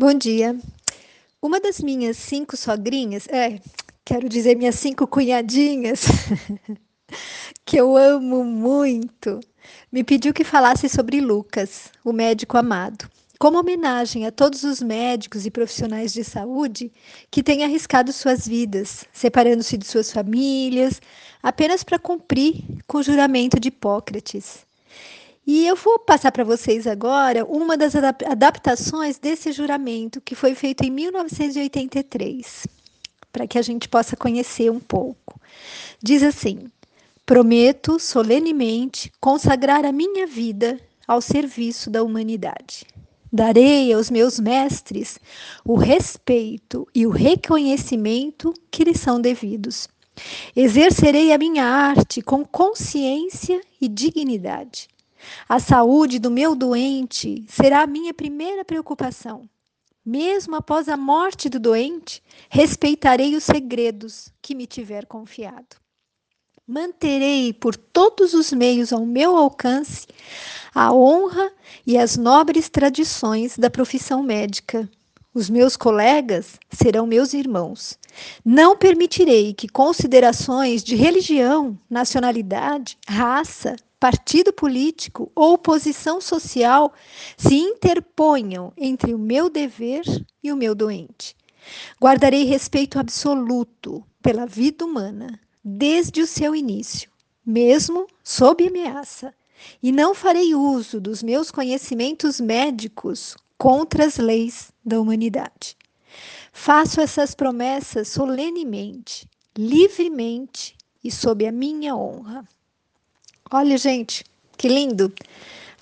Bom dia. Uma das minhas cinco sogrinhas, é, quero dizer minhas cinco cunhadinhas, que eu amo muito, me pediu que falasse sobre Lucas, o médico amado, como homenagem a todos os médicos e profissionais de saúde que têm arriscado suas vidas, separando-se de suas famílias, apenas para cumprir com o juramento de Hipócrates. E eu vou passar para vocês agora uma das adaptações desse juramento que foi feito em 1983, para que a gente possa conhecer um pouco. Diz assim: Prometo solenemente consagrar a minha vida ao serviço da humanidade. Darei aos meus mestres o respeito e o reconhecimento que lhes são devidos. Exercerei a minha arte com consciência e dignidade. A saúde do meu doente será a minha primeira preocupação. Mesmo após a morte do doente, respeitarei os segredos que me tiver confiado. Manterei por todos os meios ao meu alcance a honra e as nobres tradições da profissão médica. Os meus colegas serão meus irmãos. Não permitirei que considerações de religião, nacionalidade, raça, partido político ou posição social se interponham entre o meu dever e o meu doente. Guardarei respeito absoluto pela vida humana desde o seu início, mesmo sob ameaça, e não farei uso dos meus conhecimentos médicos contra as leis da humanidade. Faço essas promessas solenemente, livremente e sob a minha honra. Olha, gente, que lindo.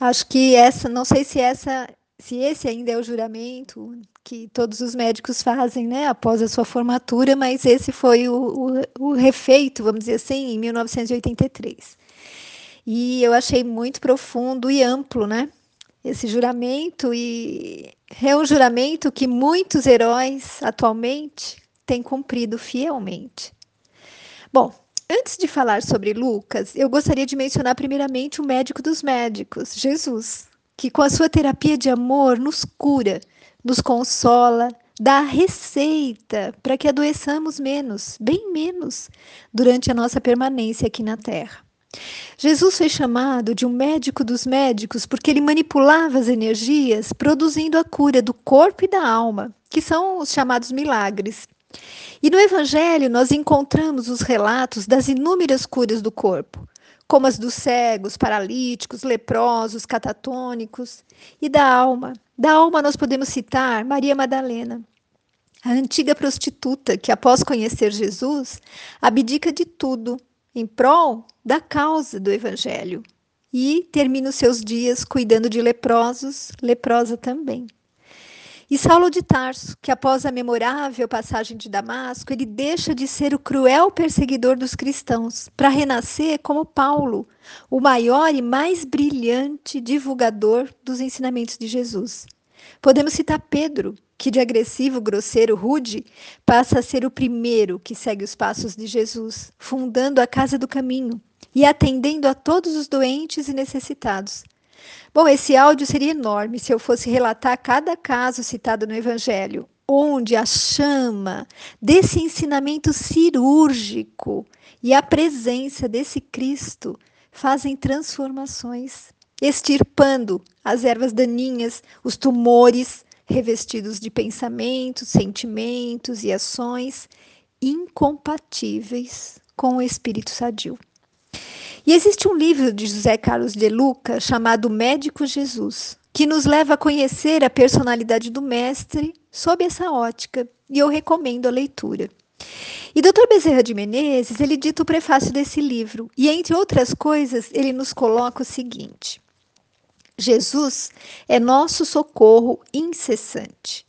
Acho que essa, não sei se essa, se esse ainda é o juramento que todos os médicos fazem, né, após a sua formatura, mas esse foi o, o, o refeito, vamos dizer assim, em 1983. E eu achei muito profundo e amplo, né? Esse juramento e é um juramento que muitos heróis atualmente têm cumprido fielmente. Bom, Antes de falar sobre Lucas, eu gostaria de mencionar primeiramente o médico dos médicos, Jesus, que com a sua terapia de amor nos cura, nos consola, dá a receita para que adoeçamos menos, bem menos, durante a nossa permanência aqui na Terra. Jesus foi chamado de um médico dos médicos porque ele manipulava as energias, produzindo a cura do corpo e da alma, que são os chamados milagres. E no Evangelho nós encontramos os relatos das inúmeras curas do corpo, como as dos cegos, paralíticos, leprosos, catatônicos, e da alma. Da alma nós podemos citar Maria Madalena, a antiga prostituta que, após conhecer Jesus, abdica de tudo em prol da causa do Evangelho e termina os seus dias cuidando de leprosos, leprosa também. E Saulo de Tarso, que após a memorável passagem de Damasco, ele deixa de ser o cruel perseguidor dos cristãos para renascer como Paulo, o maior e mais brilhante divulgador dos ensinamentos de Jesus. Podemos citar Pedro, que de agressivo, grosseiro, rude, passa a ser o primeiro que segue os passos de Jesus, fundando a Casa do Caminho e atendendo a todos os doentes e necessitados, Bom, esse áudio seria enorme se eu fosse relatar cada caso citado no Evangelho, onde a chama desse ensinamento cirúrgico e a presença desse Cristo fazem transformações, extirpando as ervas daninhas, os tumores revestidos de pensamentos, sentimentos e ações incompatíveis com o espírito sadio. E existe um livro de José Carlos de Luca chamado Médico Jesus, que nos leva a conhecer a personalidade do mestre sob essa ótica, e eu recomendo a leitura. E Dr. Bezerra de Menezes, ele dita o prefácio desse livro, e entre outras coisas, ele nos coloca o seguinte: Jesus é nosso socorro incessante.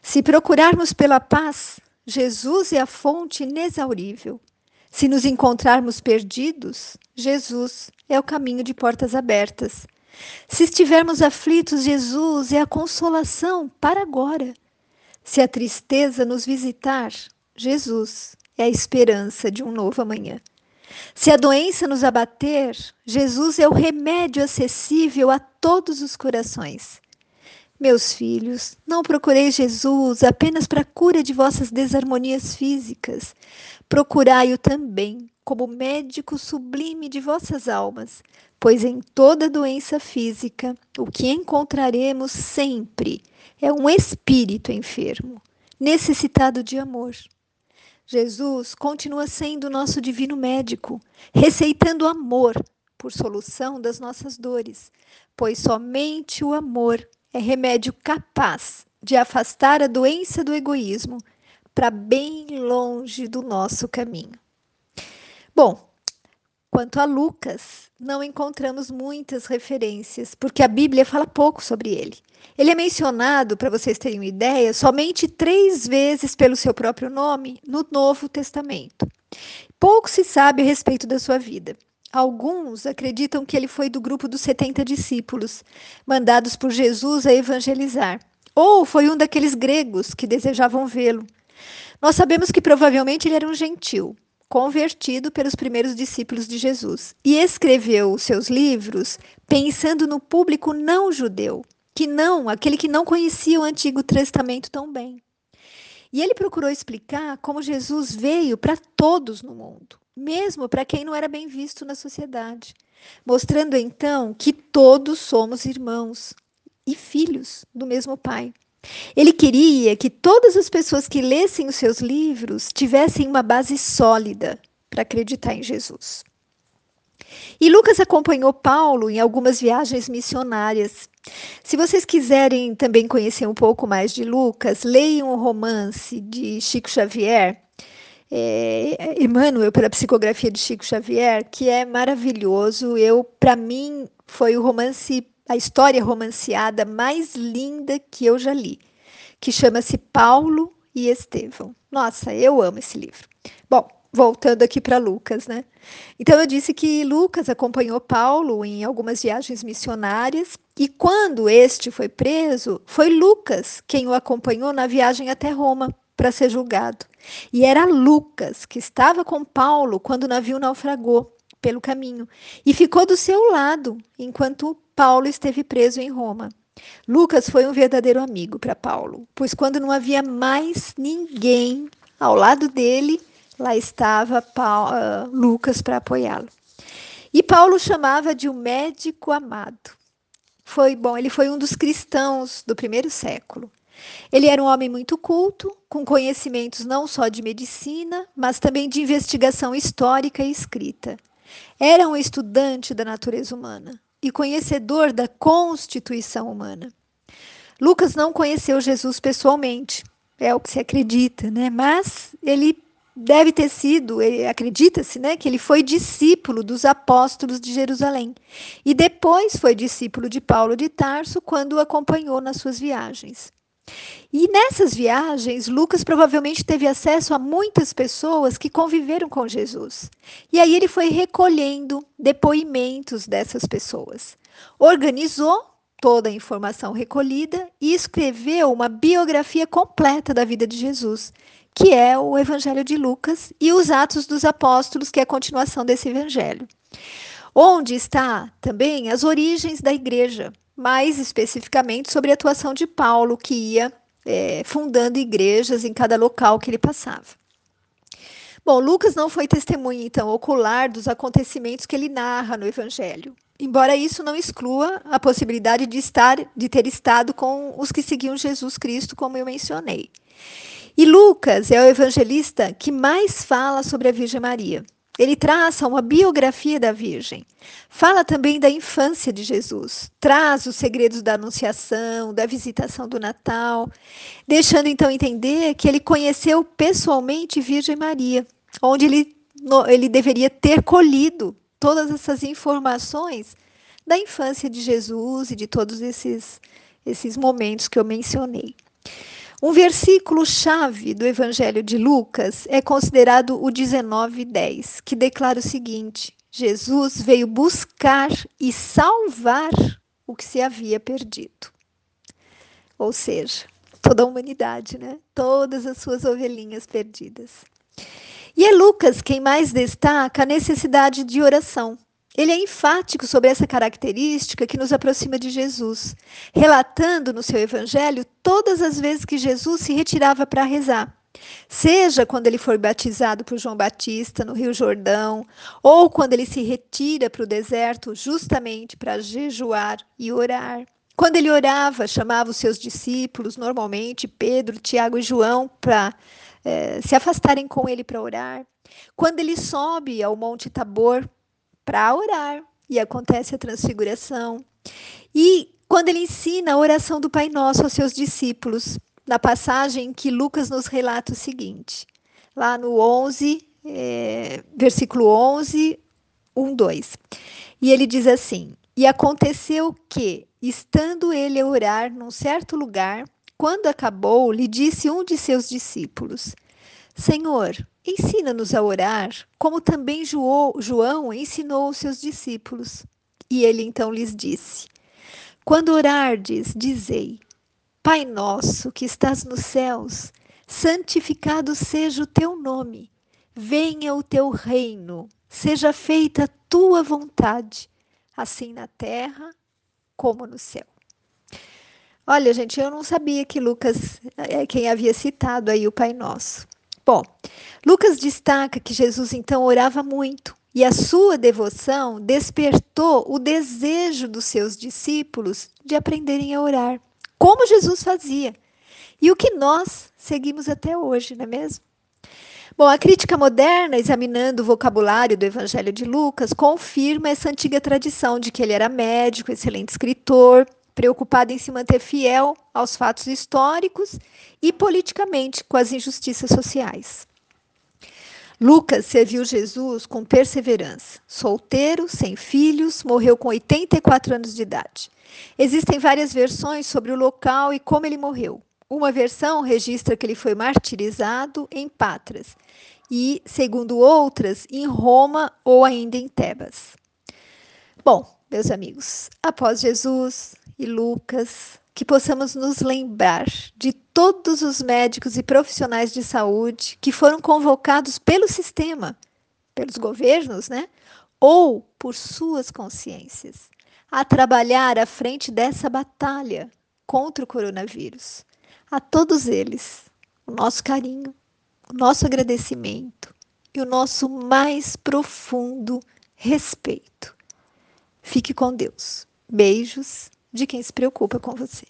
Se procurarmos pela paz, Jesus é a fonte inexaurível. Se nos encontrarmos perdidos, Jesus é o caminho de portas abertas. Se estivermos aflitos, Jesus é a consolação para agora. Se a tristeza nos visitar, Jesus é a esperança de um novo amanhã. Se a doença nos abater, Jesus é o remédio acessível a todos os corações. Meus filhos, não procurei Jesus apenas para a cura de vossas desarmonias físicas. Procurai-o também como médico sublime de vossas almas, pois em toda doença física o que encontraremos sempre é um espírito enfermo, necessitado de amor. Jesus continua sendo nosso divino médico, receitando amor por solução das nossas dores, pois somente o amor é remédio capaz de afastar a doença do egoísmo para bem longe do nosso caminho. Bom, quanto a Lucas, não encontramos muitas referências, porque a Bíblia fala pouco sobre ele. Ele é mencionado, para vocês terem uma ideia, somente três vezes pelo seu próprio nome no Novo Testamento. Pouco se sabe a respeito da sua vida. Alguns acreditam que ele foi do grupo dos 70 discípulos, mandados por Jesus a evangelizar, ou foi um daqueles gregos que desejavam vê-lo. Nós sabemos que provavelmente ele era um gentil, convertido pelos primeiros discípulos de Jesus, e escreveu seus livros pensando no público não judeu, que não, aquele que não conhecia o Antigo Testamento tão bem. E ele procurou explicar como Jesus veio para todos no mundo mesmo para quem não era bem visto na sociedade, mostrando então que todos somos irmãos e filhos do mesmo Pai. Ele queria que todas as pessoas que lessem os seus livros tivessem uma base sólida para acreditar em Jesus. E Lucas acompanhou Paulo em algumas viagens missionárias. Se vocês quiserem também conhecer um pouco mais de Lucas, leiam o romance de Chico Xavier, é, Emmanuel pela psicografia de Chico Xavier, que é maravilhoso. Eu, para mim, foi o romance, a história romanceada mais linda que eu já li, que chama-se Paulo e Estevão. Nossa, eu amo esse livro. Bom, voltando aqui para Lucas, né? Então eu disse que Lucas acompanhou Paulo em algumas viagens missionárias e quando este foi preso, foi Lucas quem o acompanhou na viagem até Roma para ser julgado. E era Lucas que estava com Paulo quando o navio naufragou pelo caminho e ficou do seu lado enquanto Paulo esteve preso em Roma. Lucas foi um verdadeiro amigo para Paulo, pois quando não havia mais ninguém ao lado dele, lá estava Paulo, uh, Lucas para apoiá-lo. E Paulo chamava de um médico amado. Foi bom, ele foi um dos cristãos do primeiro século. Ele era um homem muito culto, com conhecimentos não só de medicina, mas também de investigação histórica e escrita. Era um estudante da natureza humana e conhecedor da constituição humana. Lucas não conheceu Jesus pessoalmente, é o que se acredita, né? Mas ele deve ter sido, acredita-se, né, que ele foi discípulo dos apóstolos de Jerusalém e depois foi discípulo de Paulo de Tarso quando o acompanhou nas suas viagens. E nessas viagens, Lucas provavelmente teve acesso a muitas pessoas que conviveram com Jesus. E aí ele foi recolhendo depoimentos dessas pessoas. Organizou toda a informação recolhida e escreveu uma biografia completa da vida de Jesus, que é o Evangelho de Lucas e os Atos dos Apóstolos, que é a continuação desse evangelho. Onde está também as origens da igreja, mais especificamente sobre a atuação de Paulo, que ia é, fundando igrejas em cada local que ele passava. Bom, Lucas não foi testemunha, então, ocular dos acontecimentos que ele narra no Evangelho, embora isso não exclua a possibilidade de estar, de ter estado com os que seguiam Jesus Cristo, como eu mencionei. E Lucas é o evangelista que mais fala sobre a Virgem Maria. Ele traça uma biografia da Virgem. Fala também da infância de Jesus. Traz os segredos da Anunciação, da visitação do Natal, deixando então entender que ele conheceu pessoalmente Virgem Maria, onde ele, ele deveria ter colhido todas essas informações da infância de Jesus e de todos esses, esses momentos que eu mencionei. Um versículo-chave do Evangelho de Lucas é considerado o 19:10, que declara o seguinte: Jesus veio buscar e salvar o que se havia perdido. Ou seja, toda a humanidade, né? Todas as suas ovelhinhas perdidas. E é Lucas quem mais destaca a necessidade de oração, ele é enfático sobre essa característica que nos aproxima de Jesus, relatando no seu evangelho todas as vezes que Jesus se retirava para rezar. Seja quando ele foi batizado por João Batista no Rio Jordão, ou quando ele se retira para o deserto justamente para jejuar e orar. Quando ele orava, chamava os seus discípulos, normalmente Pedro, Tiago e João, para é, se afastarem com ele para orar. Quando ele sobe ao Monte Tabor para orar e acontece a transfiguração. E quando ele ensina a oração do Pai Nosso aos seus discípulos, na passagem que Lucas nos relata o seguinte, lá no 11, é, versículo 11, 1, 2. E ele diz assim: E aconteceu que, estando ele a orar num certo lugar, quando acabou, lhe disse um de seus discípulos: Senhor, ensina-nos a orar, como também João ensinou os seus discípulos. E ele então lhes disse: Quando orardes, dizei: Pai nosso que estás nos céus, santificado seja o teu nome. Venha o teu reino, seja feita a tua vontade, assim na terra como no céu. Olha, gente, eu não sabia que Lucas é quem havia citado aí o Pai Nosso. Bom, Lucas destaca que Jesus então orava muito e a sua devoção despertou o desejo dos seus discípulos de aprenderem a orar, como Jesus fazia. E o que nós seguimos até hoje, não é mesmo? Bom, a crítica moderna, examinando o vocabulário do Evangelho de Lucas, confirma essa antiga tradição de que ele era médico, excelente escritor, preocupado em se manter fiel aos fatos históricos e politicamente com as injustiças sociais. Lucas serviu Jesus com perseverança. Solteiro, sem filhos, morreu com 84 anos de idade. Existem várias versões sobre o local e como ele morreu. Uma versão registra que ele foi martirizado em Patras e, segundo outras, em Roma ou ainda em Tebas. Bom, meus amigos, após Jesus, e Lucas, que possamos nos lembrar de todos os médicos e profissionais de saúde que foram convocados pelo sistema, pelos governos, né? Ou por suas consciências, a trabalhar à frente dessa batalha contra o coronavírus. A todos eles, o nosso carinho, o nosso agradecimento e o nosso mais profundo respeito. Fique com Deus. Beijos de quem se preocupa com você.